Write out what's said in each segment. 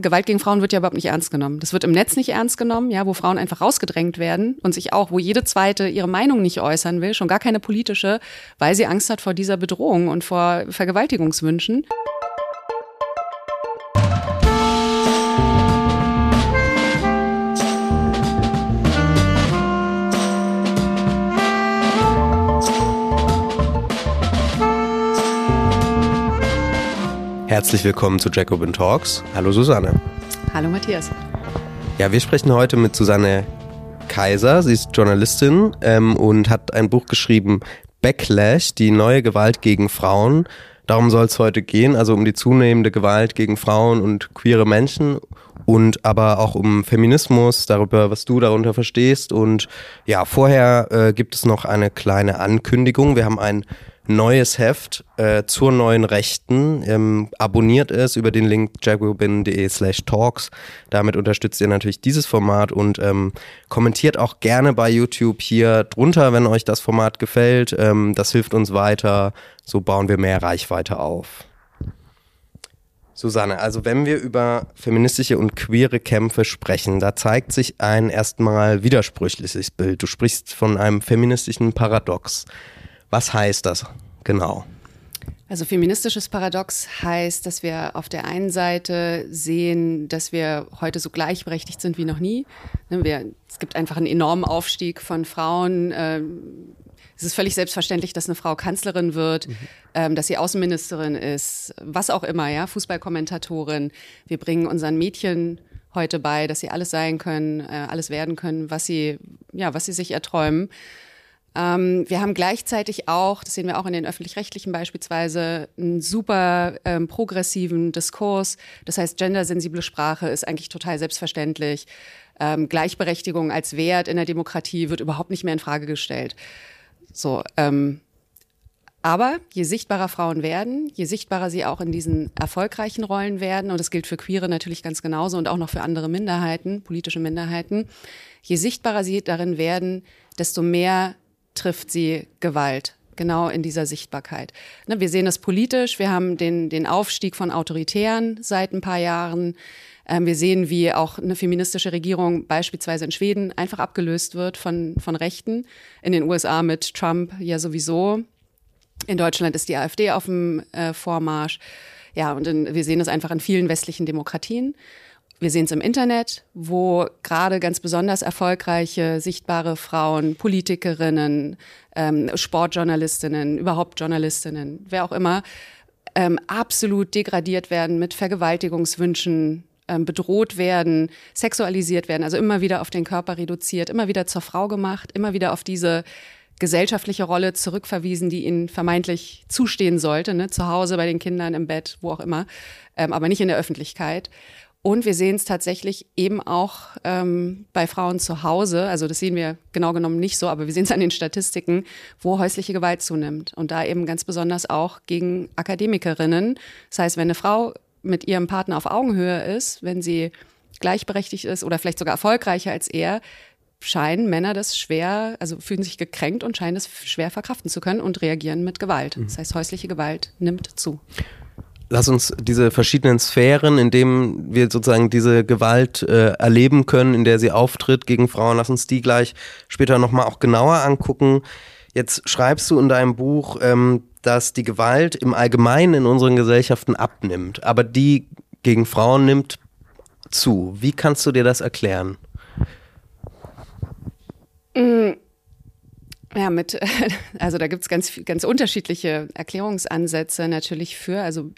Gewalt gegen Frauen wird ja überhaupt nicht ernst genommen. Das wird im Netz nicht ernst genommen, ja, wo Frauen einfach rausgedrängt werden und sich auch, wo jede zweite ihre Meinung nicht äußern will, schon gar keine politische, weil sie Angst hat vor dieser Bedrohung und vor Vergewaltigungswünschen. Herzlich willkommen zu Jacobin Talks. Hallo Susanne. Hallo Matthias. Ja, wir sprechen heute mit Susanne Kaiser. Sie ist Journalistin ähm, und hat ein Buch geschrieben, Backlash, die neue Gewalt gegen Frauen. Darum soll es heute gehen, also um die zunehmende Gewalt gegen Frauen und queere Menschen und aber auch um Feminismus, darüber, was du darunter verstehst. Und ja, vorher äh, gibt es noch eine kleine Ankündigung. Wir haben ein neues Heft äh, zur neuen Rechten. Ähm, abonniert es über den Link jacobin.de slash talks. Damit unterstützt ihr natürlich dieses Format und ähm, kommentiert auch gerne bei YouTube hier drunter, wenn euch das Format gefällt. Ähm, das hilft uns weiter. So bauen wir mehr Reichweite auf. Susanne, also wenn wir über feministische und queere Kämpfe sprechen, da zeigt sich ein erstmal widersprüchliches Bild. Du sprichst von einem feministischen Paradox. Was heißt das genau? Also feministisches Paradox heißt, dass wir auf der einen Seite sehen, dass wir heute so gleichberechtigt sind wie noch nie. Ne, wir, es gibt einfach einen enormen Aufstieg von Frauen. Ähm, es ist völlig selbstverständlich, dass eine Frau Kanzlerin wird, mhm. Ähm, dass sie Außenministerin ist, was auch immer, ja, Fußballkommentatorin. Wir bringen unseren Mädchen heute bei, dass sie alles sein können, äh, alles werden können, was sie, ja, was sie sich erträumen. Ähm, wir haben gleichzeitig auch, das sehen wir auch in den öffentlich-rechtlichen beispielsweise, einen super ähm, progressiven Diskurs. Das heißt, gendersensible Sprache ist eigentlich total selbstverständlich. Ähm, Gleichberechtigung als Wert in der Demokratie wird überhaupt nicht mehr in Frage gestellt. So, ähm, aber je sichtbarer Frauen werden, je sichtbarer sie auch in diesen erfolgreichen Rollen werden, und das gilt für Queere natürlich ganz genauso und auch noch für andere Minderheiten, politische Minderheiten, je sichtbarer sie darin werden, desto mehr trifft sie Gewalt genau in dieser Sichtbarkeit. Ne, wir sehen das politisch, wir haben den, den Aufstieg von Autoritären seit ein paar Jahren. Ähm, wir sehen, wie auch eine feministische Regierung beispielsweise in Schweden einfach abgelöst wird von, von Rechten. In den USA mit Trump ja sowieso. In Deutschland ist die AfD auf dem äh, Vormarsch. Ja, und in, wir sehen das einfach in vielen westlichen Demokratien. Wir sehen es im Internet, wo gerade ganz besonders erfolgreiche, sichtbare Frauen, Politikerinnen, ähm, Sportjournalistinnen, überhaupt Journalistinnen, wer auch immer, ähm, absolut degradiert werden, mit Vergewaltigungswünschen ähm, bedroht werden, sexualisiert werden, also immer wieder auf den Körper reduziert, immer wieder zur Frau gemacht, immer wieder auf diese gesellschaftliche Rolle zurückverwiesen, die ihnen vermeintlich zustehen sollte, ne? zu Hause, bei den Kindern, im Bett, wo auch immer, ähm, aber nicht in der Öffentlichkeit. Und wir sehen es tatsächlich eben auch ähm, bei Frauen zu Hause. Also das sehen wir genau genommen nicht so, aber wir sehen es an den Statistiken, wo häusliche Gewalt zunimmt. Und da eben ganz besonders auch gegen Akademikerinnen. Das heißt, wenn eine Frau mit ihrem Partner auf Augenhöhe ist, wenn sie gleichberechtigt ist oder vielleicht sogar erfolgreicher als er, scheinen Männer das schwer, also fühlen sich gekränkt und scheinen es schwer verkraften zu können und reagieren mit Gewalt. Das heißt, häusliche Gewalt nimmt zu. Lass uns diese verschiedenen Sphären, in denen wir sozusagen diese Gewalt äh, erleben können, in der sie auftritt gegen Frauen, lass uns die gleich später nochmal auch genauer angucken. Jetzt schreibst du in deinem Buch, ähm, dass die Gewalt im Allgemeinen in unseren Gesellschaften abnimmt, aber die gegen Frauen nimmt zu. Wie kannst du dir das erklären? Mhm. Ja, mit, also da gibt's ganz, ganz unterschiedliche Erklärungsansätze natürlich für. Also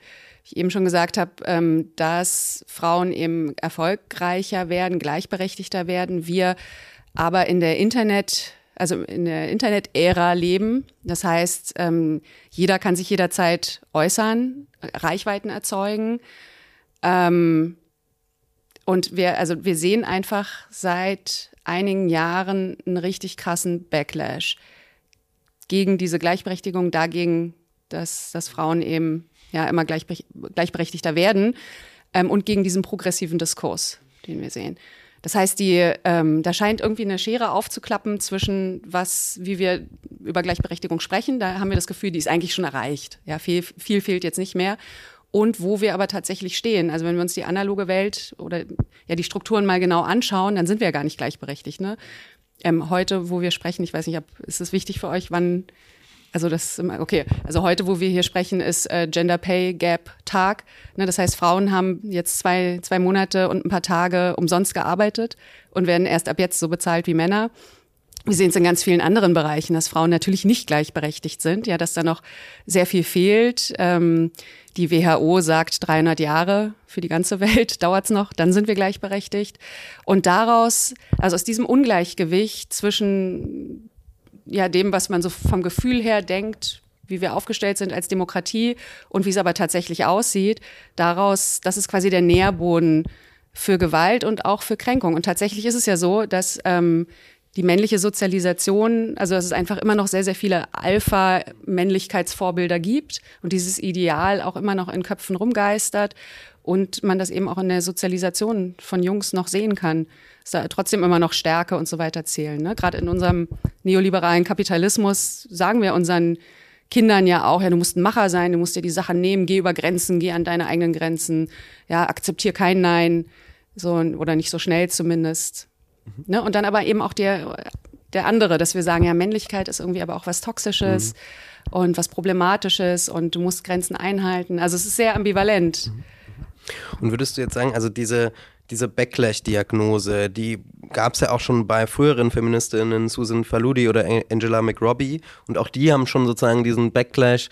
ich eben schon gesagt habe, ähm, dass Frauen eben erfolgreicher werden, gleichberechtigter werden, wir aber in der Internet, also in der Internet-Ära leben. Das heißt, ähm, jeder kann sich jederzeit äußern, Reichweiten erzeugen. Ähm, und wir, also wir sehen einfach seit einigen Jahren einen richtig krassen Backlash gegen diese Gleichberechtigung, dagegen, dass, dass Frauen eben ja immer gleichberechtigter werden ähm, und gegen diesen progressiven Diskurs, den wir sehen. Das heißt, die, ähm, da scheint irgendwie eine Schere aufzuklappen zwischen was, wie wir über Gleichberechtigung sprechen. Da haben wir das Gefühl, die ist eigentlich schon erreicht. Ja, viel, viel fehlt jetzt nicht mehr. und wo wir aber tatsächlich stehen. Also wenn wir uns die analoge Welt oder ja die Strukturen mal genau anschauen, dann sind wir ja gar nicht gleichberechtigt. Ne? Ähm, heute, wo wir sprechen, ich weiß nicht, ob, ist es wichtig für euch, wann also das okay, also heute, wo wir hier sprechen, ist äh, Gender Pay Gap Tag. Ne, das heißt, Frauen haben jetzt zwei, zwei Monate und ein paar Tage umsonst gearbeitet und werden erst ab jetzt so bezahlt wie Männer. Wir sehen es in ganz vielen anderen Bereichen, dass Frauen natürlich nicht gleichberechtigt sind, ja, dass da noch sehr viel fehlt. Ähm, die WHO sagt 300 Jahre für die ganze Welt dauert's noch, dann sind wir gleichberechtigt. Und daraus, also aus diesem Ungleichgewicht zwischen ja dem, was man so vom Gefühl her denkt, wie wir aufgestellt sind als Demokratie und wie es aber tatsächlich aussieht, daraus, das ist quasi der Nährboden für Gewalt und auch für Kränkung. Und tatsächlich ist es ja so, dass ähm, die männliche Sozialisation, also dass es einfach immer noch sehr, sehr viele Alpha-Männlichkeitsvorbilder gibt und dieses Ideal auch immer noch in Köpfen rumgeistert und man das eben auch in der Sozialisation von Jungs noch sehen kann, dass da trotzdem immer noch Stärke und so weiter zählen. Ne? Gerade in unserem neoliberalen Kapitalismus sagen wir unseren Kindern ja auch, ja, du musst ein Macher sein, du musst dir die Sachen nehmen, geh über Grenzen, geh an deine eigenen Grenzen, ja, akzeptier kein Nein, so oder nicht so schnell zumindest. Mhm. Ne? Und dann aber eben auch der, der andere, dass wir sagen, ja, Männlichkeit ist irgendwie aber auch was Toxisches mhm. und was Problematisches und du musst Grenzen einhalten. Also es ist sehr ambivalent. Mhm. Und würdest du jetzt sagen, also diese, diese Backlash-Diagnose, die gab es ja auch schon bei früheren Feministinnen, Susan Faludi oder Angela McRobbie. Und auch die haben schon sozusagen diesen Backlash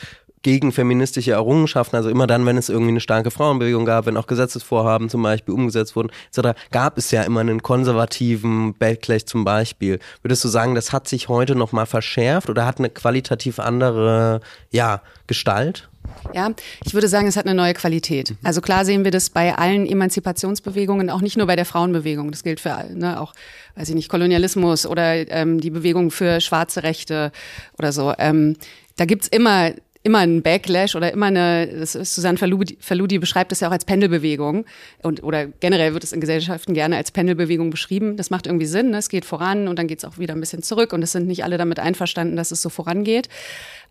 gegen feministische Errungenschaften, also immer dann, wenn es irgendwie eine starke Frauenbewegung gab, wenn auch Gesetzesvorhaben zum Beispiel umgesetzt wurden, etc., gab es ja immer einen konservativen Backlash zum Beispiel. Würdest du sagen, das hat sich heute nochmal verschärft oder hat eine qualitativ andere ja, Gestalt? Ja, ich würde sagen, es hat eine neue Qualität. Mhm. Also klar sehen wir das bei allen Emanzipationsbewegungen, auch nicht nur bei der Frauenbewegung. Das gilt für ne, auch, weiß ich nicht, Kolonialismus oder ähm, die Bewegung für schwarze Rechte oder so. Ähm, da gibt's immer immer ein Backlash oder immer eine, das ist Susanne Faludi, beschreibt das ja auch als Pendelbewegung und oder generell wird es in Gesellschaften gerne als Pendelbewegung beschrieben. Das macht irgendwie Sinn, ne? es geht voran und dann geht es auch wieder ein bisschen zurück und es sind nicht alle damit einverstanden, dass es so vorangeht.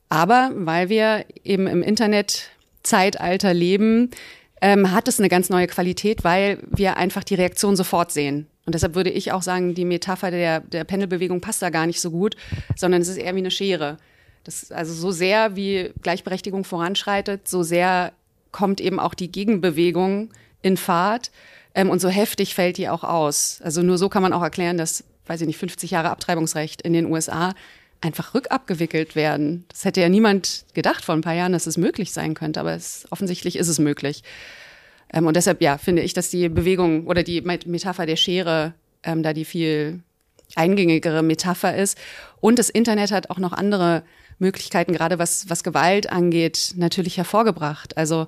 Aber weil wir eben im Internetzeitalter leben, ähm, hat es eine ganz neue Qualität, weil wir einfach die Reaktion sofort sehen. Und deshalb würde ich auch sagen, die Metapher der, der Pendelbewegung passt da gar nicht so gut, sondern es ist eher wie eine Schere. Das, also so sehr wie Gleichberechtigung voranschreitet, so sehr kommt eben auch die Gegenbewegung in Fahrt ähm, und so heftig fällt die auch aus. Also nur so kann man auch erklären, dass, weiß ich nicht, 50 Jahre Abtreibungsrecht in den USA einfach rückabgewickelt werden. Das hätte ja niemand gedacht vor ein paar Jahren, dass es möglich sein könnte, aber es, offensichtlich ist es möglich. Ähm, und deshalb, ja, finde ich, dass die Bewegung oder die Metapher der Schere ähm, da die viel eingängigere Metapher ist. Und das Internet hat auch noch andere Möglichkeiten, gerade was, was Gewalt angeht, natürlich hervorgebracht. Also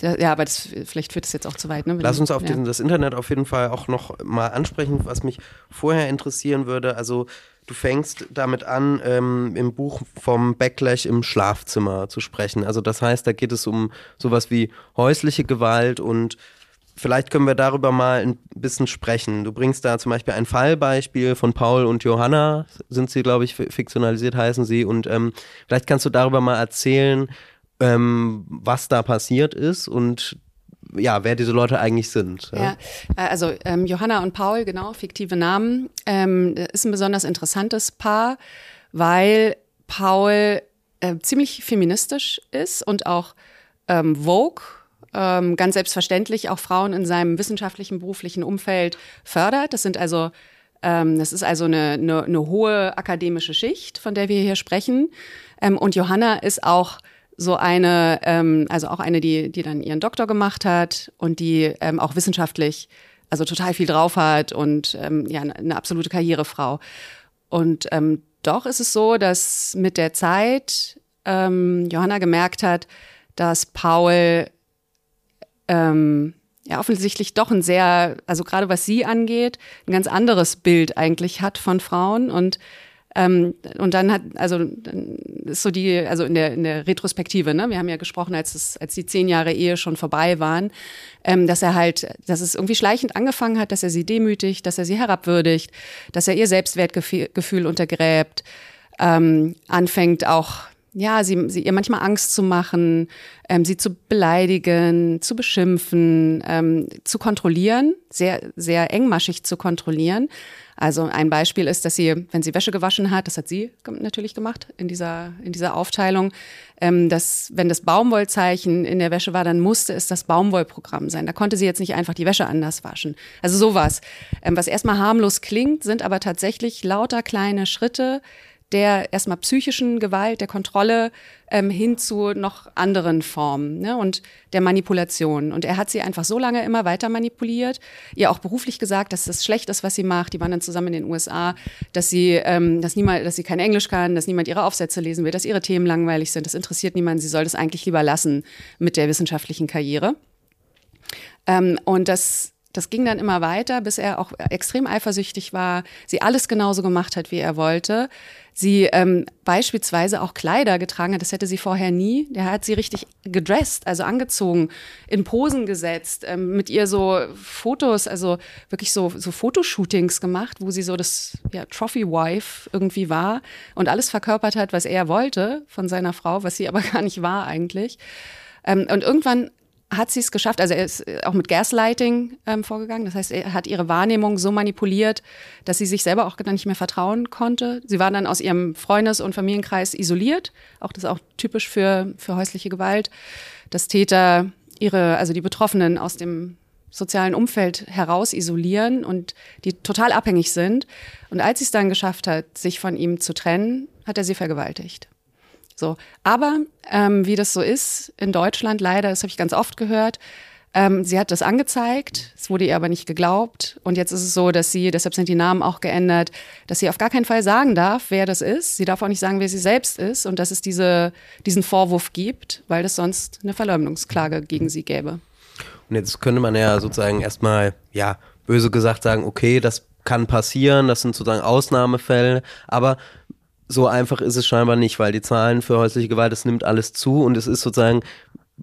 ja, aber das, vielleicht führt es jetzt auch zu weit. Ne? Lass uns auf ja. diesen, das Internet auf jeden Fall auch noch mal ansprechen, was mich vorher interessieren würde. Also Du fängst damit an, ähm, im Buch vom Backlash im Schlafzimmer zu sprechen. Also das heißt, da geht es um sowas wie häusliche Gewalt und vielleicht können wir darüber mal ein bisschen sprechen. Du bringst da zum Beispiel ein Fallbeispiel von Paul und Johanna, sind sie, glaube ich, fiktionalisiert heißen sie. Und ähm, vielleicht kannst du darüber mal erzählen, ähm, was da passiert ist und ja, wer diese Leute eigentlich sind. Ja, äh, also ähm, Johanna und Paul, genau, fiktive Namen, ähm, ist ein besonders interessantes Paar, weil Paul äh, ziemlich feministisch ist und auch ähm, Vogue ähm, ganz selbstverständlich auch Frauen in seinem wissenschaftlichen, beruflichen Umfeld fördert. Das sind also ähm, das ist also eine, eine, eine hohe akademische Schicht, von der wir hier sprechen. Ähm, und Johanna ist auch so eine, ähm, also auch eine, die, die dann ihren Doktor gemacht hat und die auch wissenschaftlich also total viel drauf hat und ja, eine absolute Karrierefrau. Und doch ist es so, dass mit der Zeit Johanna gemerkt hat, dass Paul ähm, ja offensichtlich doch ein sehr, also gerade was sie angeht, ein ganz anderes Bild eigentlich hat von Frauen. Und ähm, und dann hat, also ist so die, also in der, in der Retrospektive, ne, wir haben ja gesprochen, als es, als die zehn Jahre Ehe schon vorbei waren, ähm, dass er halt, dass es irgendwie schleichend angefangen hat, dass er sie demütigt, dass er sie herabwürdigt, dass er ihr Selbstwertgefühl untergräbt, ähm, anfängt auch ja, sie, sie ihr manchmal Angst zu machen, ähm, sie zu beleidigen, zu beschimpfen, ähm, zu kontrollieren, sehr, sehr engmaschig zu kontrollieren. Also ein Beispiel ist, dass sie, wenn sie Wäsche gewaschen hat, das hat sie natürlich gemacht in dieser, in dieser Aufteilung, ähm, dass wenn das Baumwollzeichen in der Wäsche war, dann musste es das Baumwollprogramm sein. Da konnte sie jetzt nicht einfach die Wäsche anders waschen. Also sowas. Ähm, was erstmal harmlos klingt, sind aber tatsächlich lauter kleine Schritte, der erstmal psychischen Gewalt, der Kontrolle ähm, hin zu noch anderen Formen ne, und der Manipulation. Und er hat sie einfach so lange immer weiter manipuliert, ihr auch beruflich gesagt, dass das schlecht ist, was sie macht. Die waren dann zusammen in den USA, dass sie, ähm, dass niemand, dass sie kein Englisch kann, dass niemand ihre Aufsätze lesen will, dass ihre Themen langweilig sind. Das interessiert niemanden. Sie soll das eigentlich lieber lassen mit der wissenschaftlichen Karriere. Ähm, und das das ging dann immer weiter, bis er auch extrem eifersüchtig war, sie alles genauso gemacht hat, wie er wollte. Sie ähm, beispielsweise auch Kleider getragen hat, das hätte sie vorher nie. Der hat sie richtig gedresst, also angezogen, in Posen gesetzt, ähm, mit ihr so Fotos, also wirklich so, so Fotoshootings gemacht, wo sie so das ja, Trophy Wife irgendwie war und alles verkörpert hat, was er wollte von seiner Frau, was sie aber gar nicht war eigentlich. Ähm, und irgendwann hat sie es geschafft, also er ist äh, auch mit Gaslighting ähm, vorgegangen. Das heißt, er hat ihre Wahrnehmung so manipuliert, dass sie sich selber auch dann nicht mehr vertrauen konnte. Sie war dann aus ihrem Freundes- und Familienkreis isoliert. Auch das ist auch typisch für, für häusliche Gewalt, dass Täter ihre, also die Betroffenen aus dem sozialen Umfeld heraus isolieren und die total abhängig sind. Und als sie es dann geschafft hat, sich von ihm zu trennen, hat er sie vergewaltigt. So. Aber ähm, wie das so ist in Deutschland, leider, das habe ich ganz oft gehört, ähm, sie hat das angezeigt, es wurde ihr aber nicht geglaubt. Und jetzt ist es so, dass sie, deshalb sind die Namen auch geändert, dass sie auf gar keinen Fall sagen darf, wer das ist. Sie darf auch nicht sagen, wer sie selbst ist und dass es diese, diesen Vorwurf gibt, weil es sonst eine Verleumdungsklage gegen sie gäbe. Und jetzt könnte man ja sozusagen erstmal, ja, böse gesagt sagen, okay, das kann passieren, das sind sozusagen Ausnahmefälle, aber so einfach ist es scheinbar nicht, weil die Zahlen für häusliche Gewalt, es nimmt alles zu und es ist sozusagen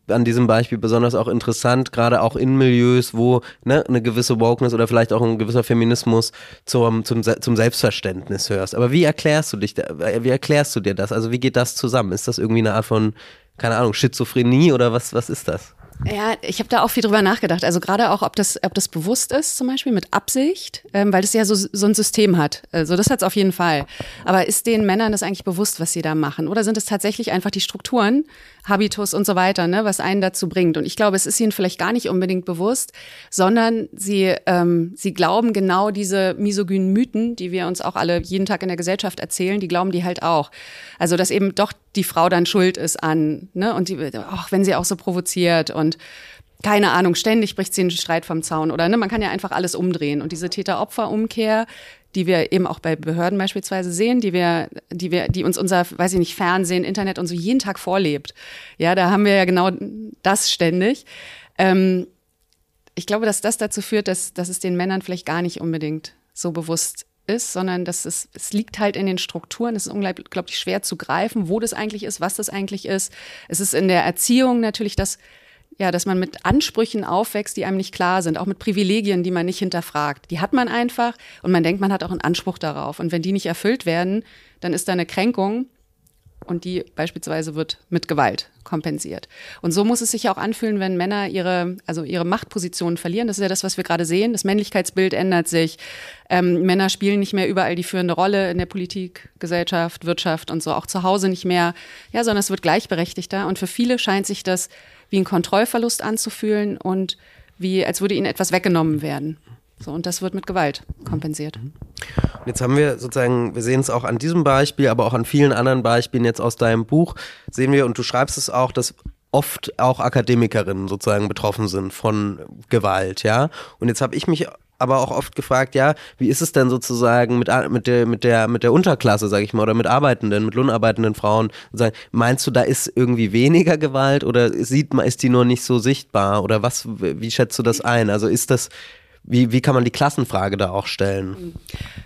an diesem Beispiel besonders auch interessant, gerade auch in Milieus, wo ne, eine gewisse Wokeness oder vielleicht auch ein gewisser Feminismus zum, zum, zum Selbstverständnis hörst. Aber wie erklärst du dich, wie erklärst du dir das? Also wie geht das zusammen? Ist das irgendwie eine Art von, keine Ahnung, Schizophrenie oder was, was ist das? Ja, ich habe da auch viel drüber nachgedacht. Also gerade auch, ob das, ob das bewusst ist, zum Beispiel mit Absicht, ähm, weil das ja so, so ein System hat. Also das hat es auf jeden Fall. Aber ist den Männern das eigentlich bewusst, was sie da machen? Oder sind es tatsächlich einfach die Strukturen, Habitus und so weiter, ne, was einen dazu bringt? Und ich glaube, es ist ihnen vielleicht gar nicht unbedingt bewusst, sondern sie, ähm, sie glauben genau diese misogynen Mythen, die wir uns auch alle jeden Tag in der Gesellschaft erzählen, die glauben die halt auch. Also dass eben doch die Frau dann schuld ist an, ne, und die, auch wenn sie auch so provoziert und keine Ahnung, ständig bricht sie einen Streit vom Zaun oder ne, man kann ja einfach alles umdrehen. Und diese Täter-Opfer-Umkehr, die wir eben auch bei Behörden beispielsweise sehen, die wir, die wir, die uns unser, weiß ich nicht, Fernsehen, Internet und so jeden Tag vorlebt. Ja, da haben wir ja genau das ständig. Ähm, ich glaube, dass das dazu führt, dass, dass es den Männern vielleicht gar nicht unbedingt so bewusst ist, sondern dass es, es liegt halt in den Strukturen. Es ist unglaublich schwer zu greifen, wo das eigentlich ist, was das eigentlich ist. Es ist in der Erziehung natürlich das, ja, dass man mit Ansprüchen aufwächst, die einem nicht klar sind, auch mit Privilegien, die man nicht hinterfragt. Die hat man einfach und man denkt, man hat auch einen Anspruch darauf. Und wenn die nicht erfüllt werden, dann ist da eine Kränkung und die beispielsweise wird mit Gewalt kompensiert. Und so muss es sich auch anfühlen, wenn Männer ihre, also ihre Machtpositionen verlieren. Das ist ja das, was wir gerade sehen. Das Männlichkeitsbild ändert sich. Ähm, Männer spielen nicht mehr überall die führende Rolle in der Politik, Gesellschaft, Wirtschaft und so, auch zu Hause nicht mehr. Ja, sondern es wird gleichberechtigter. Und für viele scheint sich das wie ein Kontrollverlust anzufühlen und wie, als würde ihnen etwas weggenommen werden. So, und das wird mit Gewalt kompensiert. Jetzt haben wir sozusagen, wir sehen es auch an diesem Beispiel, aber auch an vielen anderen Beispielen jetzt aus deinem Buch, sehen wir, und du schreibst es auch, dass oft auch Akademikerinnen sozusagen betroffen sind von Gewalt, ja. Und jetzt habe ich mich aber auch oft gefragt, ja, wie ist es denn sozusagen mit, mit, der, mit, der, mit der Unterklasse, sage ich mal, oder mit arbeitenden, mit lohnarbeitenden Frauen? Sozusagen, meinst du, da ist irgendwie weniger Gewalt oder sieht man, ist die nur nicht so sichtbar? Oder was, wie schätzt du das ein? Also ist das, wie, wie kann man die Klassenfrage da auch stellen?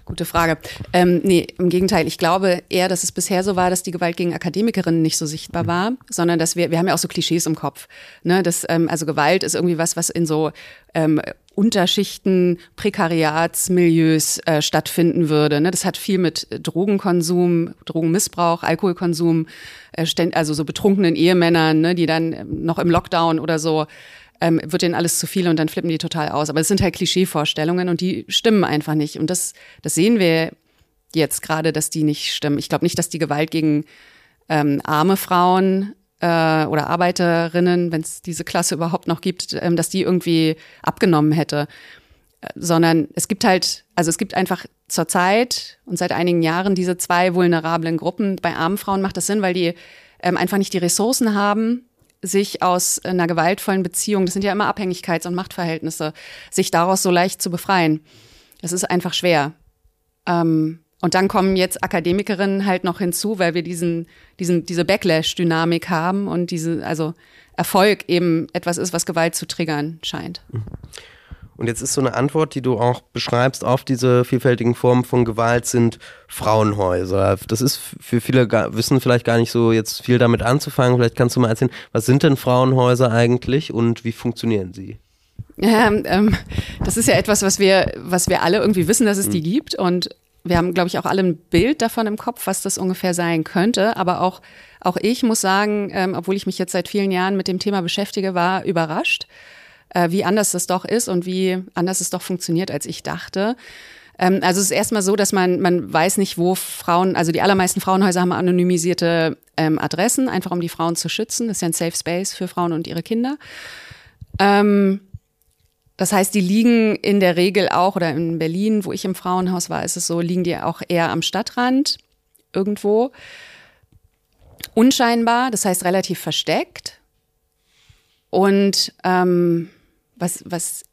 Gute Frage. Ähm, nee, im Gegenteil. Ich glaube eher, dass es bisher so war, dass die Gewalt gegen Akademikerinnen nicht so sichtbar war, sondern dass wir, wir haben ja auch so Klischees im Kopf. Ne? Das, ähm, also Gewalt ist irgendwie was, was in so ähm, Unterschichten, Prekariatsmilieus äh, stattfinden würde. Ne? Das hat viel mit Drogenkonsum, Drogenmissbrauch, Alkoholkonsum, äh, also so betrunkenen Ehemännern, ne, die dann noch im Lockdown oder so ähm, wird denen alles zu viel und dann flippen die total aus. Aber es sind halt Klischeevorstellungen und die stimmen einfach nicht. Und das, das sehen wir jetzt gerade, dass die nicht stimmen. Ich glaube nicht, dass die Gewalt gegen ähm, arme Frauen äh, oder Arbeiterinnen, wenn es diese Klasse überhaupt noch gibt, ähm, dass die irgendwie abgenommen hätte. Äh, sondern es gibt halt, also es gibt einfach zurzeit und seit einigen Jahren diese zwei vulnerablen Gruppen. Bei armen Frauen macht das Sinn, weil die ähm, einfach nicht die Ressourcen haben, sich aus einer gewaltvollen Beziehung, das sind ja immer Abhängigkeits- und Machtverhältnisse, sich daraus so leicht zu befreien. Das ist einfach schwer. Ähm, und dann kommen jetzt Akademikerinnen halt noch hinzu, weil wir diesen, diesen, diese Backlash-Dynamik haben und diese, also Erfolg eben etwas ist, was Gewalt zu triggern scheint. Mhm. Und jetzt ist so eine Antwort, die du auch beschreibst auf diese vielfältigen Formen von Gewalt, sind Frauenhäuser. Das ist für viele wissen vielleicht gar nicht so jetzt viel damit anzufangen. Vielleicht kannst du mal erzählen, was sind denn Frauenhäuser eigentlich und wie funktionieren sie? Ähm, ähm, das ist ja etwas, was wir, was wir alle irgendwie wissen, dass es die mhm. gibt. Und wir haben, glaube ich, auch alle ein Bild davon im Kopf, was das ungefähr sein könnte. Aber auch, auch ich muss sagen, ähm, obwohl ich mich jetzt seit vielen Jahren mit dem Thema beschäftige, war überrascht äh, wie anders es doch ist und wie anders es doch funktioniert, als ich dachte. Ähm, also es ist erstmal so, dass man, man weiß nicht, wo Frauen, also die allermeisten Frauenhäuser haben anonymisierte ähm, Adressen, einfach um die Frauen zu schützen. Das ist ja ein Safe Space für Frauen und ihre Kinder. Ähm, das heißt, die liegen in der Regel auch, oder in Berlin, wo ich im Frauenhaus war, ist es so, liegen die auch eher am Stadtrand irgendwo. Unscheinbar, das heißt relativ versteckt. Und ähm, was, was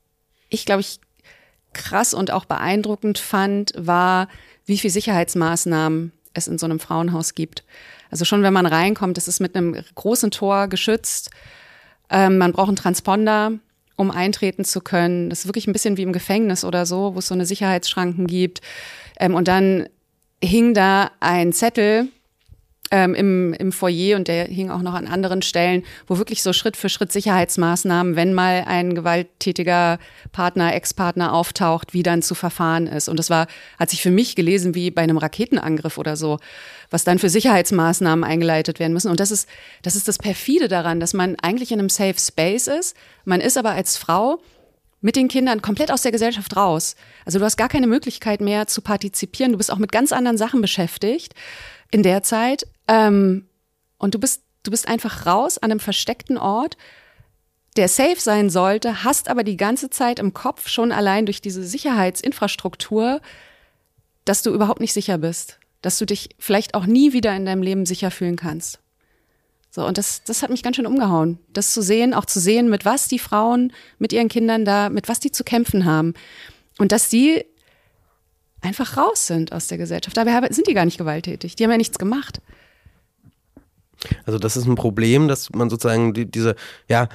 ich, glaube ich, krass und auch beeindruckend fand, war, wie viel Sicherheitsmaßnahmen es in so einem Frauenhaus gibt. Also schon wenn man reinkommt, es ist mit einem großen Tor geschützt. Ähm, man braucht einen Transponder, um eintreten zu können. Das ist wirklich ein bisschen wie im Gefängnis oder so, wo es so eine Sicherheitsschranken gibt. Ähm, und dann hing da ein Zettel ähm, im, im Foyer und der hing auch noch an anderen Stellen, wo wirklich so Schritt für Schritt Sicherheitsmaßnahmen, wenn mal ein gewalttätiger Partner, Ex-Partner auftaucht, wie dann zu verfahren ist. Und das war, hat sich für mich gelesen wie bei einem Raketenangriff oder so, was dann für Sicherheitsmaßnahmen eingeleitet werden müssen. Und das ist, das ist das perfide daran, dass man eigentlich in einem Safe Space ist. Man ist aber als Frau mit den Kindern komplett aus der Gesellschaft raus. Also du hast gar keine Möglichkeit mehr zu partizipieren. Du bist auch mit ganz anderen Sachen beschäftigt in der Zeit. Ähm, und du bist, du bist einfach raus an einem versteckten Ort, der safe sein sollte, hast aber die ganze Zeit im Kopf schon allein durch diese Sicherheitsinfrastruktur, dass du überhaupt nicht sicher bist, dass du dich vielleicht auch nie wieder in deinem Leben sicher fühlen kannst. So, und das, das hat mich ganz schön umgehauen. Das zu sehen, auch zu sehen, mit was die Frauen mit ihren Kindern da, mit was die zu kämpfen haben. Und dass die einfach raus sind aus der Gesellschaft. Dabei sind die gar nicht gewalttätig. Die haben ja nichts gemacht. Also das ist ein Problem, dass man sozusagen die, diese, ja,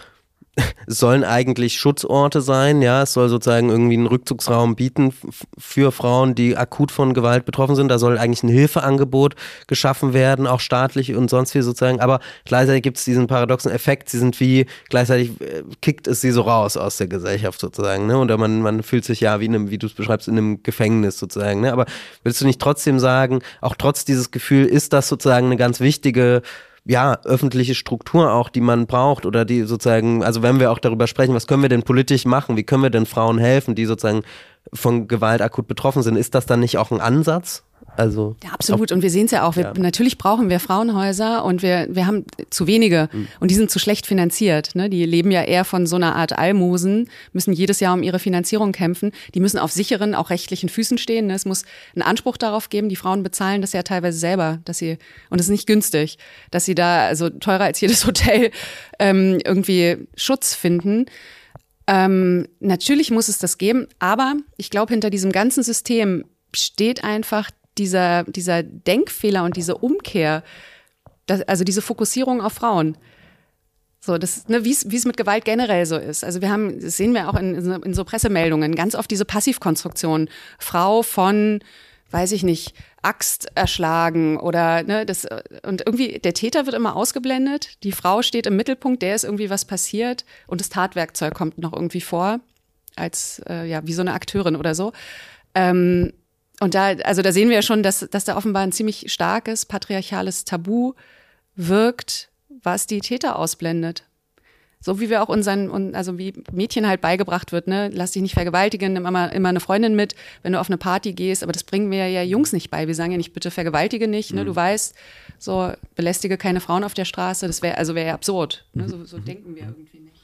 sollen eigentlich Schutzorte sein, ja, es soll sozusagen irgendwie einen Rückzugsraum bieten für Frauen, die akut von Gewalt betroffen sind. Da soll eigentlich ein Hilfeangebot geschaffen werden, auch staatlich und sonst wie sozusagen. Aber gleichzeitig gibt es diesen paradoxen Effekt, sie sind wie, gleichzeitig äh, kickt es sie so raus aus der Gesellschaft sozusagen, ne? Und man, man fühlt sich ja wie in einem, wie du es beschreibst, in einem Gefängnis sozusagen, ne? Aber willst du nicht trotzdem sagen, auch trotz dieses Gefühl, ist das sozusagen eine ganz wichtige ja, öffentliche Struktur auch, die man braucht oder die sozusagen, also wenn wir auch darüber sprechen, was können wir denn politisch machen, wie können wir denn Frauen helfen, die sozusagen von Gewalt akut betroffen sind, ist das dann nicht auch ein Ansatz? Also ja, absolut. Und wir sehen es ja auch. Wir, ja. Natürlich brauchen wir Frauenhäuser und wir, wir haben zu wenige mhm. und die sind zu schlecht finanziert. Ne? Die leben ja eher von so einer Art Almosen, müssen jedes Jahr um ihre Finanzierung kämpfen. Die müssen auf sicheren, auch rechtlichen Füßen stehen. Ne? Es muss einen Anspruch darauf geben. Die Frauen bezahlen das ja teilweise selber, dass sie, und es ist nicht günstig, dass sie da, also teurer als jedes Hotel, ähm, irgendwie Schutz finden. Ähm, natürlich muss es das geben, aber ich glaube, hinter diesem ganzen System steht einfach dieser, dieser Denkfehler und diese Umkehr, das, also diese Fokussierung auf Frauen. So, das, ne, wie es mit Gewalt generell so ist. Also wir haben, das sehen wir auch in, in so Pressemeldungen, ganz oft diese Passivkonstruktion. Frau von, weiß ich nicht, Axt erschlagen oder ne, das und irgendwie der Täter wird immer ausgeblendet, die Frau steht im Mittelpunkt, der ist irgendwie was passiert und das Tatwerkzeug kommt noch irgendwie vor als äh, ja wie so eine Akteurin oder so. Ähm, und da, also da sehen wir ja schon, dass, dass da offenbar ein ziemlich starkes patriarchales Tabu wirkt, was die Täter ausblendet. So wie wir auch unseren, also wie Mädchen halt beigebracht wird, ne, lass dich nicht vergewaltigen, nimm immer, immer eine Freundin mit, wenn du auf eine Party gehst. Aber das bringen wir ja Jungs nicht bei. Wir sagen ja nicht, bitte vergewaltige nicht, ne, du mhm. weißt, so belästige keine Frauen auf der Straße. Das wäre, also wäre ja absurd. Ne, so, so denken wir irgendwie nicht.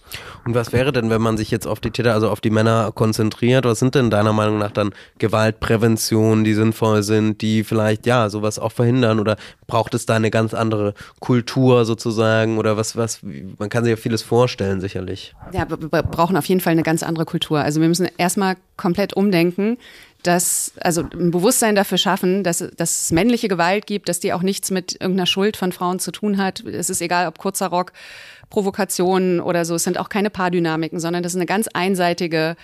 Und was wäre denn, wenn man sich jetzt auf die Täter, also auf die Männer konzentriert? Was sind denn deiner Meinung nach dann Gewaltpräventionen, die sinnvoll sind, die vielleicht ja sowas auch verhindern? Oder braucht es da eine ganz andere Kultur sozusagen? Oder was, was, man kann sich ja vieles vorstellen, sicherlich. Ja, wir brauchen auf jeden Fall eine ganz andere Kultur. Also wir müssen erstmal komplett umdenken dass, also ein Bewusstsein dafür schaffen, dass, dass es männliche Gewalt gibt, dass die auch nichts mit irgendeiner Schuld von Frauen zu tun hat. Es ist egal, ob kurzer Rock, Provokationen oder so. Es sind auch keine Paardynamiken, sondern das ist eine ganz einseitige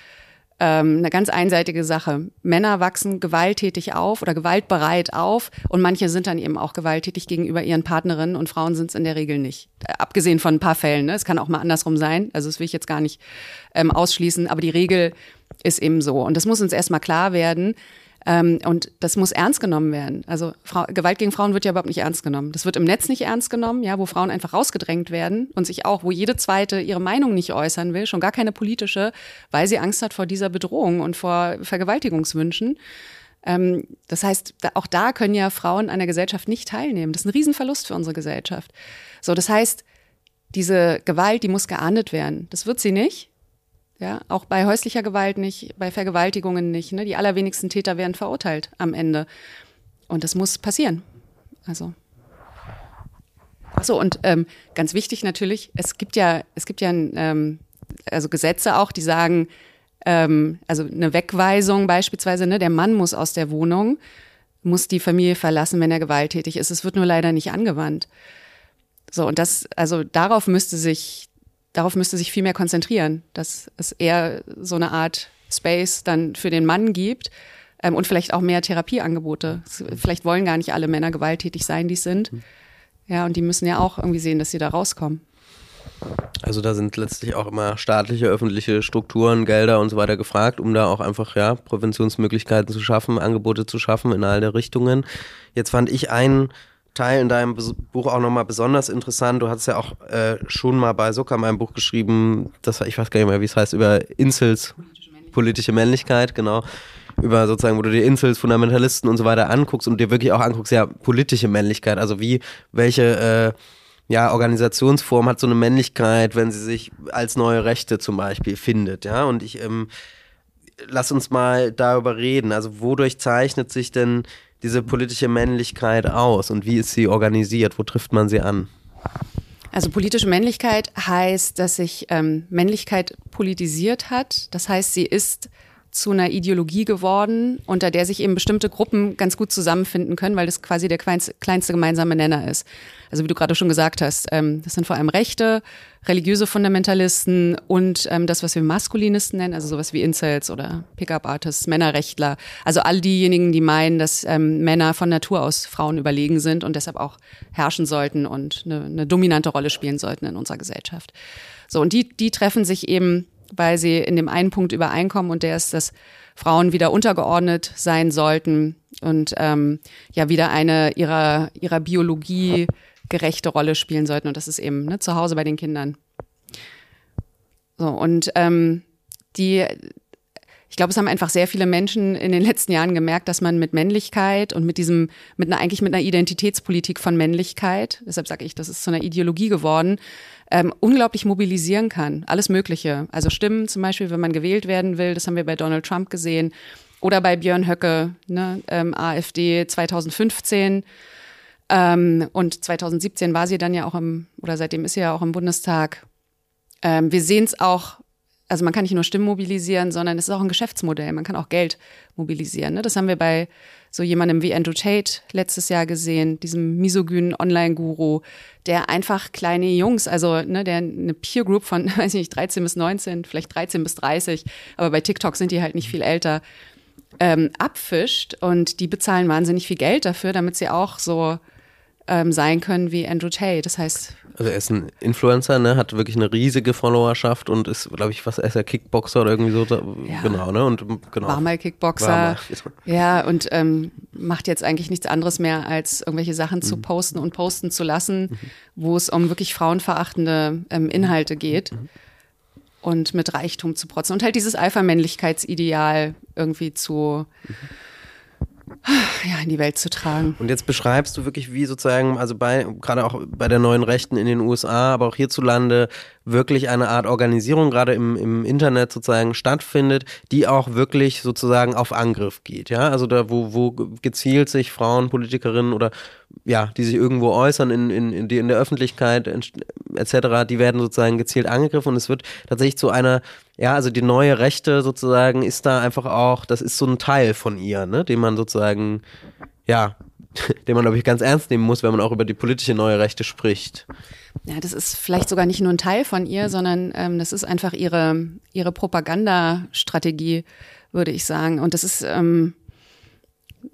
ähm, eine ganz einseitige Sache. Männer wachsen gewalttätig auf oder gewaltbereit auf und manche sind dann eben auch gewalttätig gegenüber ihren Partnerinnen und Frauen sind es in der Regel nicht. Abgesehen von ein paar Fällen. Ne? Es kann auch mal andersrum sein. Also das will ich jetzt gar nicht ähm, ausschließen, aber die Regel ist eben so. Und das muss uns erstmal klar werden. Ähm, und das muss ernst genommen werden. Also Frau, Gewalt gegen Frauen wird ja überhaupt nicht ernst genommen. Das wird im Netz nicht ernst genommen, ja, wo Frauen einfach rausgedrängt werden und sich auch, wo jede zweite ihre Meinung nicht äußern will, schon gar keine politische, weil sie Angst hat vor dieser Bedrohung und vor Vergewaltigungswünschen. Ähm, das heißt, auch da können ja Frauen an der Gesellschaft nicht teilnehmen. Das ist ein Riesenverlust für unsere Gesellschaft. So, das heißt, diese Gewalt, die muss geahndet werden. Das wird sie nicht. Ja, auch bei häuslicher Gewalt nicht, bei Vergewaltigungen nicht. Ne? Die allerwenigsten Täter werden verurteilt am Ende. Und das muss passieren. Also. Achso, und ähm, ganz wichtig natürlich, es gibt ja, es gibt ja ähm, also Gesetze auch, die sagen, ähm, also eine Wegweisung beispielsweise, ne, der Mann muss aus der Wohnung, muss die Familie verlassen, wenn er gewalttätig ist. Es wird nur leider nicht angewandt. So, und das, also darauf müsste sich darauf müsste sich viel mehr konzentrieren, dass es eher so eine Art Space dann für den Mann gibt ähm, und vielleicht auch mehr Therapieangebote. Vielleicht wollen gar nicht alle Männer gewalttätig sein, die es sind. Ja, und die müssen ja auch irgendwie sehen, dass sie da rauskommen. Also da sind letztlich auch immer staatliche, öffentliche Strukturen, Gelder und so weiter gefragt, um da auch einfach ja Präventionsmöglichkeiten zu schaffen, Angebote zu schaffen in alle Richtungen. Jetzt fand ich einen Teil in deinem Buch auch nochmal besonders interessant. Du hast ja auch äh, schon mal bei Zucker mein Buch geschrieben, das ich weiß gar nicht mehr, wie es heißt, über Insels, politische Männlichkeit, politische Männlichkeit genau. Über sozusagen, wo du dir Insels, Fundamentalisten und so weiter anguckst und dir wirklich auch anguckst, ja, politische Männlichkeit. Also wie, welche äh, ja, Organisationsform hat so eine Männlichkeit, wenn sie sich als neue Rechte zum Beispiel findet, ja. Und ich ähm, lass uns mal darüber reden. Also wodurch zeichnet sich denn diese politische Männlichkeit aus und wie ist sie organisiert? Wo trifft man sie an? Also politische Männlichkeit heißt, dass sich ähm, Männlichkeit politisiert hat. Das heißt, sie ist zu einer Ideologie geworden, unter der sich eben bestimmte Gruppen ganz gut zusammenfinden können, weil das quasi der kleinste gemeinsame Nenner ist. Also wie du gerade schon gesagt hast, ähm, das sind vor allem Rechte, religiöse Fundamentalisten und ähm, das, was wir Maskulinisten nennen, also sowas wie Incels oder Pickup-Artists, Männerrechtler. Also all diejenigen, die meinen, dass ähm, Männer von Natur aus Frauen überlegen sind und deshalb auch herrschen sollten und eine, eine dominante Rolle spielen sollten in unserer Gesellschaft. So, und die, die treffen sich eben weil sie in dem einen Punkt übereinkommen und der ist, dass Frauen wieder untergeordnet sein sollten und ähm, ja wieder eine ihrer, ihrer Biologie gerechte Rolle spielen sollten. Und das ist eben ne, zu Hause bei den Kindern. So, und ähm, die, ich glaube, es haben einfach sehr viele Menschen in den letzten Jahren gemerkt, dass man mit Männlichkeit und mit diesem, mit einer, eigentlich mit einer Identitätspolitik von Männlichkeit, deshalb sage ich, das ist zu einer Ideologie geworden, ähm, unglaublich mobilisieren kann. Alles Mögliche. Also Stimmen zum Beispiel, wenn man gewählt werden will, das haben wir bei Donald Trump gesehen. Oder bei Björn Höcke, ne, ähm, AfD 2015. Ähm, und 2017 war sie dann ja auch im, oder seitdem ist sie ja auch im Bundestag. Ähm, wir sehen es auch also man kann nicht nur Stimmen mobilisieren, sondern es ist auch ein Geschäftsmodell. Man kann auch Geld mobilisieren. Ne? Das haben wir bei so jemandem wie Andrew Tate letztes Jahr gesehen, diesem misogynen Online-Guru, der einfach kleine Jungs, also ne, der eine Peer Group von, weiß ich nicht, 13 bis 19, vielleicht 13 bis 30, aber bei TikTok sind die halt nicht viel älter, ähm, abfischt und die bezahlen wahnsinnig viel Geld dafür, damit sie auch so ähm, sein können wie Andrew Tate. Das heißt. Also er ist ein Influencer, ne, hat wirklich eine riesige Followerschaft und ist, glaube ich, was, er ist ja Kickboxer oder irgendwie so. Ja. Genau, ne? Und genau. War mal Kickboxer. War mal. Ja, und ähm, macht jetzt eigentlich nichts anderes mehr, als irgendwelche Sachen mhm. zu posten und posten zu lassen, mhm. wo es um wirklich frauenverachtende ähm, Inhalte geht. Mhm. Und mit Reichtum zu protzen und halt dieses Alpha-Männlichkeitsideal irgendwie zu, mhm ja, in die Welt zu tragen. Und jetzt beschreibst du wirklich, wie sozusagen, also bei, gerade auch bei der neuen Rechten in den USA, aber auch hierzulande, wirklich eine Art Organisierung gerade im, im Internet sozusagen stattfindet, die auch wirklich sozusagen auf Angriff geht. Ja, also da, wo, wo gezielt sich Frauen, Politikerinnen oder ja, die sich irgendwo äußern in, in, in, die, in der Öffentlichkeit etc., die werden sozusagen gezielt angegriffen und es wird tatsächlich zu einer, ja, also die neue Rechte sozusagen ist da einfach auch, das ist so ein Teil von ihr, ne, den man sozusagen, ja, den man, glaube ich, ganz ernst nehmen muss, wenn man auch über die politische neue Rechte spricht. Ja, das ist vielleicht sogar nicht nur ein Teil von ihr, sondern ähm, das ist einfach ihre, ihre Propagandastrategie, würde ich sagen. Und das ist ähm,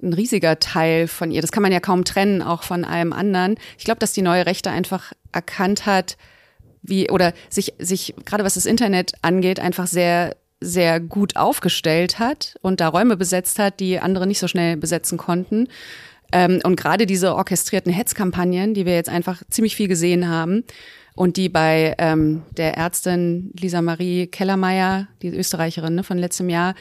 ein riesiger Teil von ihr. Das kann man ja kaum trennen, auch von allem anderen. Ich glaube, dass die neue Rechte einfach erkannt hat, wie, oder sich, sich, gerade was das Internet angeht, einfach sehr, sehr gut aufgestellt hat und da Räume besetzt hat, die andere nicht so schnell besetzen konnten. Ähm, und gerade diese orchestrierten Hetzkampagnen, die wir jetzt einfach ziemlich viel gesehen haben und die bei ähm, der Ärztin Lisa Marie Kellermeier, die Österreicherin ne, von letztem Jahr,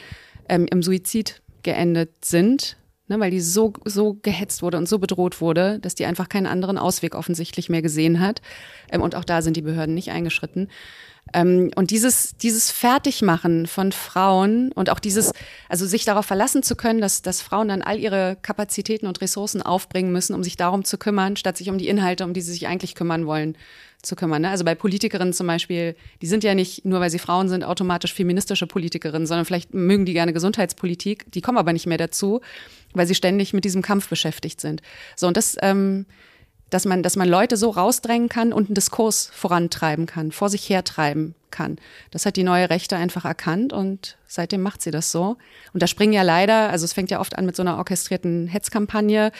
ähm, im Suizid geendet sind, ne, weil die so, so gehetzt wurde und so bedroht wurde, dass die einfach keinen anderen Ausweg offensichtlich mehr gesehen hat. Ähm, und auch da sind die Behörden nicht eingeschritten. Ähm, und dieses, dieses Fertigmachen von Frauen und auch dieses, also sich darauf verlassen zu können, dass, dass Frauen dann all ihre Kapazitäten und Ressourcen aufbringen müssen, um sich darum zu kümmern, statt sich um die Inhalte, um die sie sich eigentlich kümmern wollen, zu kümmern. Ne? Also bei Politikerinnen zum Beispiel, die sind ja nicht, nur weil sie Frauen sind, automatisch feministische Politikerinnen, sondern vielleicht mögen die gerne Gesundheitspolitik, die kommen aber nicht mehr dazu, weil sie ständig mit diesem Kampf beschäftigt sind. So, und das ähm, dass man, dass man Leute so rausdrängen kann und einen Diskurs vorantreiben kann, vor sich hertreiben kann. Das hat die neue Rechte einfach erkannt und seitdem macht sie das so. Und da springen ja leider, also es fängt ja oft an mit so einer orchestrierten Hetzkampagne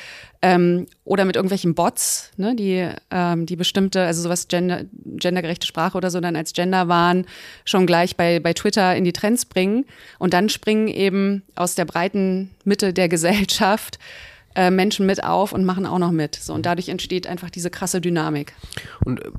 ähm, oder mit irgendwelchen Bots, ne, die, ähm, die bestimmte, also sowas gender, gendergerechte Sprache oder so dann als Gender waren, schon gleich bei, bei Twitter in die Trends bringen. Und dann springen eben aus der breiten Mitte der Gesellschaft äh, Menschen mit auf und machen auch noch mit. So, und dadurch entsteht einfach diese krasse Dynamik. Und äh,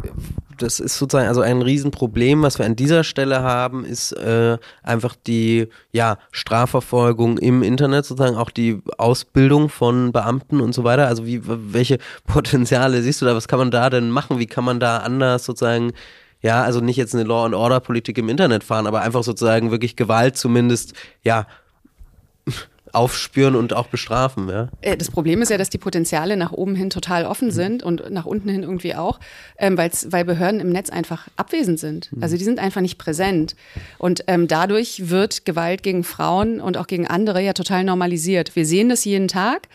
das ist sozusagen also ein Riesenproblem, was wir an dieser Stelle haben, ist äh, einfach die ja, Strafverfolgung im Internet, sozusagen auch die Ausbildung von Beamten und so weiter. Also wie, welche Potenziale siehst du da? Was kann man da denn machen? Wie kann man da anders sozusagen ja, also nicht jetzt eine Law and Order Politik im Internet fahren, aber einfach sozusagen wirklich Gewalt zumindest, ja, aufspüren und auch bestrafen. Ja? Äh, das Problem ist ja, dass die Potenziale nach oben hin total offen mhm. sind und nach unten hin irgendwie auch, ähm, weil Behörden im Netz einfach abwesend sind. Mhm. Also die sind einfach nicht präsent. Und ähm, dadurch wird Gewalt gegen Frauen und auch gegen andere ja total normalisiert. Wir sehen das jeden Tag.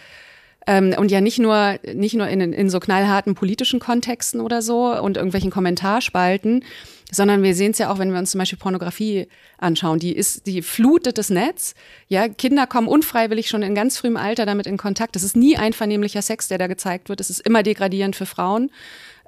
Ähm, und ja nicht nur, nicht nur in, in so knallharten politischen Kontexten oder so und irgendwelchen Kommentarspalten, sondern wir sehen es ja auch, wenn wir uns zum Beispiel Pornografie anschauen. Die ist, die flutet das Netz. Ja, Kinder kommen unfreiwillig schon in ganz frühem Alter damit in Kontakt. Es ist nie einvernehmlicher Sex, der da gezeigt wird. Es ist immer degradierend für Frauen.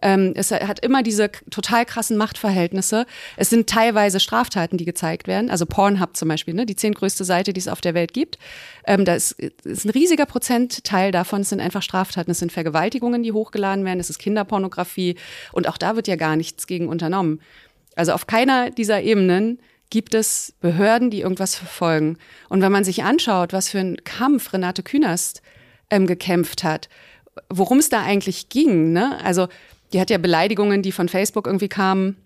Ähm, es hat immer diese total krassen Machtverhältnisse. Es sind teilweise Straftaten, die gezeigt werden. Also Pornhub zum Beispiel, ne? die zehntgrößte Seite, die es auf der Welt gibt. Ähm, da ist, ist ein riesiger Prozentteil davon sind einfach Straftaten. Es sind Vergewaltigungen, die hochgeladen werden. Es ist Kinderpornografie. Und auch da wird ja gar nichts gegen unternommen. Also auf keiner dieser Ebenen gibt es Behörden, die irgendwas verfolgen. Und wenn man sich anschaut, was für ein Kampf Renate Künast ähm, gekämpft hat, worum es da eigentlich ging, ne? Also die hat ja Beleidigungen, die von Facebook irgendwie kamen,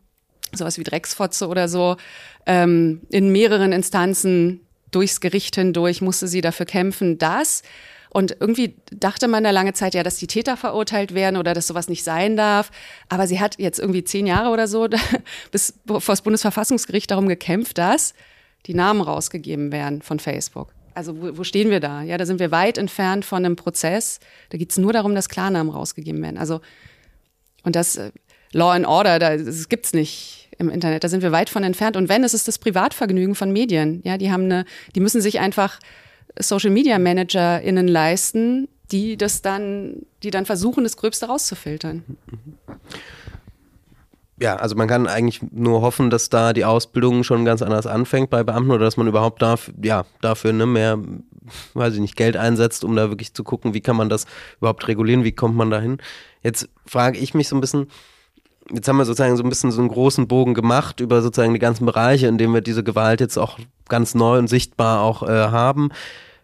sowas wie Drecksfotze oder so, ähm, in mehreren Instanzen durchs Gericht hindurch musste sie dafür kämpfen, dass Und irgendwie dachte man da lange Zeit ja, dass die Täter verurteilt werden oder dass sowas nicht sein darf. Aber sie hat jetzt irgendwie zehn Jahre oder so bis vor das Bundesverfassungsgericht darum gekämpft, dass die Namen rausgegeben werden von Facebook. Also wo, wo stehen wir da? Ja, da sind wir weit entfernt von einem Prozess. Da geht es nur darum, dass Klarnamen rausgegeben werden. Also und das äh, Law and Order, da, das gibt's nicht im Internet. Da sind wir weit von entfernt. Und wenn, es ist das Privatvergnügen von Medien. Ja, die haben eine, die müssen sich einfach Social Media ManagerInnen leisten, die das dann, die dann versuchen, das Gröbste rauszufiltern. Ja, also man kann eigentlich nur hoffen, dass da die Ausbildung schon ganz anders anfängt bei Beamten oder dass man überhaupt darf, ja, dafür ne, mehr, weiß ich nicht, Geld einsetzt, um da wirklich zu gucken, wie kann man das überhaupt regulieren, wie kommt man dahin. Jetzt frage ich mich so ein bisschen, jetzt haben wir sozusagen so ein bisschen so einen großen Bogen gemacht über sozusagen die ganzen Bereiche, in denen wir diese Gewalt jetzt auch ganz neu und sichtbar auch äh, haben.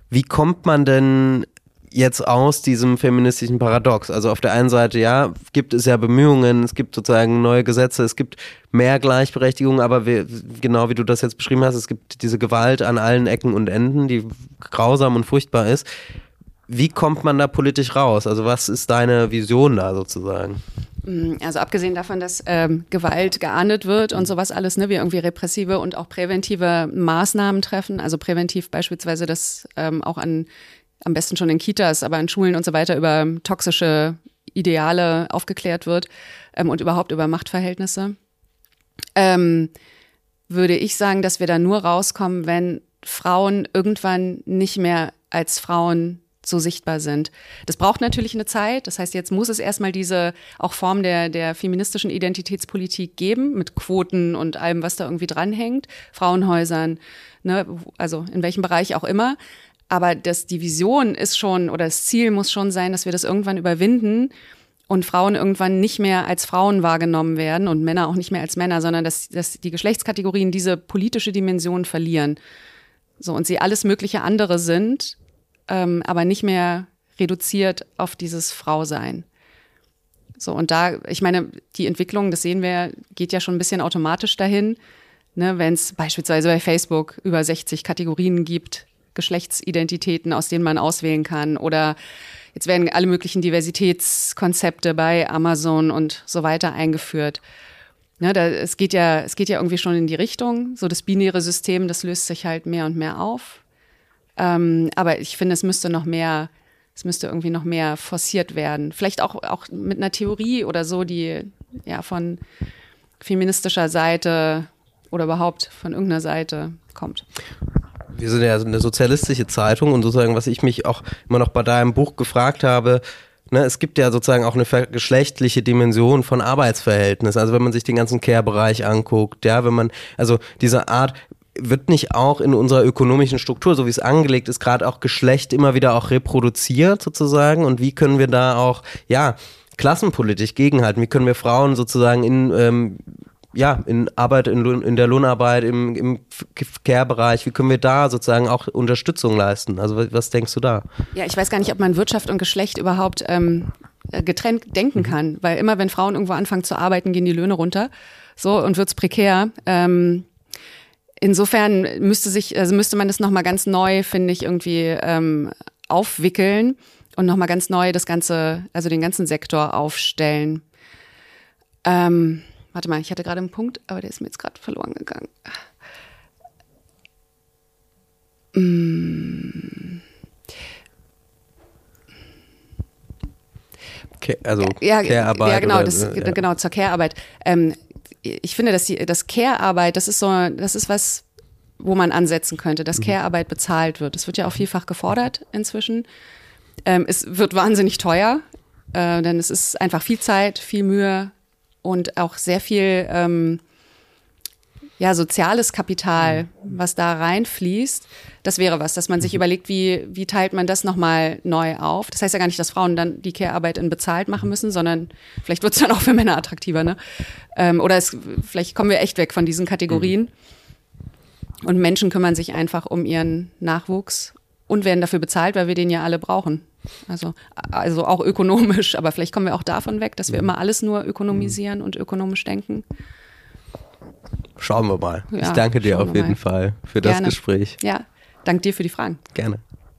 Wie kommt man denn jetzt aus diesem feministischen Paradox? Also auf der einen Seite, ja, gibt es ja Bemühungen, es gibt sozusagen neue Gesetze, es gibt mehr Gleichberechtigung, aber wir, genau wie du das jetzt beschrieben hast, es gibt diese Gewalt an allen Ecken und Enden, die grausam und furchtbar ist. Wie kommt man da politisch raus? Also was ist deine Vision da sozusagen? Mm, also abgesehen davon, dass ähm, Gewalt geahndet wird und sowas alles, ne, wir irgendwie repressive und auch präventive Maßnahmen treffen. Also präventiv beispielsweise, dass ähm, auch an am besten schon in Kitas, aber in Schulen und so weiter über toxische Ideale aufgeklärt wird ähm, und überhaupt über Machtverhältnisse. Ähm, würde ich sagen, dass wir da nur rauskommen, wenn Frauen irgendwann nicht mehr als Frauen so sichtbar sind. Das braucht natürlich eine Zeit. Das heißt, jetzt muss es erstmal diese auch Form der, der feministischen Identitätspolitik geben, mit Quoten und allem, was da irgendwie dranhängt, Frauenhäusern, ne, also in welchem Bereich auch immer. Aber das, die Vision ist schon, oder das Ziel muss schon sein, dass wir das irgendwann überwinden und Frauen irgendwann nicht mehr als Frauen wahrgenommen werden und Männer auch nicht mehr als Männer, sondern dass, dass die Geschlechtskategorien diese politische Dimension verlieren. So, und sie alles mögliche andere sind, ähm, aber nicht mehr reduziert auf dieses Frausein. So, und da, ich meine, die Entwicklung, das sehen wir, geht ja schon ein bisschen automatisch dahin. Ne, Wenn es beispielsweise bei Facebook über 60 Kategorien gibt, Geschlechtsidentitäten, aus denen man auswählen kann. Oder jetzt werden alle möglichen Diversitätskonzepte bei Amazon und so weiter eingeführt. Ne, da, es, geht ja, es geht ja irgendwie schon in die Richtung. So das binäre System, das löst sich halt mehr und mehr auf. Ähm, aber ich finde, es müsste noch mehr, es müsste irgendwie noch mehr forciert werden. Vielleicht auch, auch mit einer Theorie oder so, die ja von feministischer Seite oder überhaupt von irgendeiner Seite kommt. Wir sind ja eine sozialistische Zeitung und sozusagen, was ich mich auch immer noch bei deinem Buch gefragt habe, Ne, es gibt ja sozusagen auch eine geschlechtliche Dimension von Arbeitsverhältnissen. Also wenn man sich den ganzen Care-Bereich anguckt, ja, wenn man, also diese Art, wird nicht auch in unserer ökonomischen Struktur, so wie es angelegt ist, gerade auch Geschlecht immer wieder auch reproduziert sozusagen? Und wie können wir da auch, ja, klassenpolitisch gegenhalten? Wie können wir Frauen sozusagen in, ähm, ja, in Arbeit, in, in der Lohnarbeit, im, im Care-Bereich, wie können wir da sozusagen auch Unterstützung leisten? Also was, was, denkst du da? Ja, ich weiß gar nicht, ob man Wirtschaft und Geschlecht überhaupt ähm, getrennt denken mhm. kann, weil immer wenn Frauen irgendwo anfangen zu arbeiten, gehen die Löhne runter. So und wird's prekär. Ähm, insofern müsste sich, also müsste man das nochmal ganz neu, finde ich, irgendwie ähm, aufwickeln und nochmal ganz neu das Ganze, also den ganzen Sektor aufstellen. Ähm, warte mal, ich hatte gerade einen Punkt, aber der ist mir jetzt gerade verloren gegangen. Mm. also ja, Care-Arbeit. Ja, genau, das, ja. genau zur Care-Arbeit. Ähm, ich finde, dass die, das Care-Arbeit, das ist so, das ist was, wo man ansetzen könnte, dass mhm. Care-Arbeit bezahlt wird. Das wird ja auch vielfach gefordert inzwischen. Ähm, es wird wahnsinnig teuer, äh, denn es ist einfach viel Zeit, viel Mühe und auch sehr viel ähm, ja, soziales Kapital, mhm. was da reinfließt. Das wäre was, dass man sich mhm. überlegt, wie, wie teilt man das nochmal neu auf. Das heißt ja gar nicht, dass Frauen dann die Care-Arbeit in bezahlt machen müssen, sondern vielleicht wird es dann auch für Männer attraktiver. Ne? Ähm, oder es, vielleicht kommen wir echt weg von diesen Kategorien. Mhm. Und Menschen kümmern sich einfach um ihren Nachwuchs und werden dafür bezahlt, weil wir den ja alle brauchen. Also, also auch ökonomisch, aber vielleicht kommen wir auch davon weg, dass wir immer alles nur ökonomisieren und ökonomisch denken. Schauen wir mal. Ja, ich danke dir auf jeden mal. Fall für das Gespräch. Ja, danke dir für die Fragen. Gerne.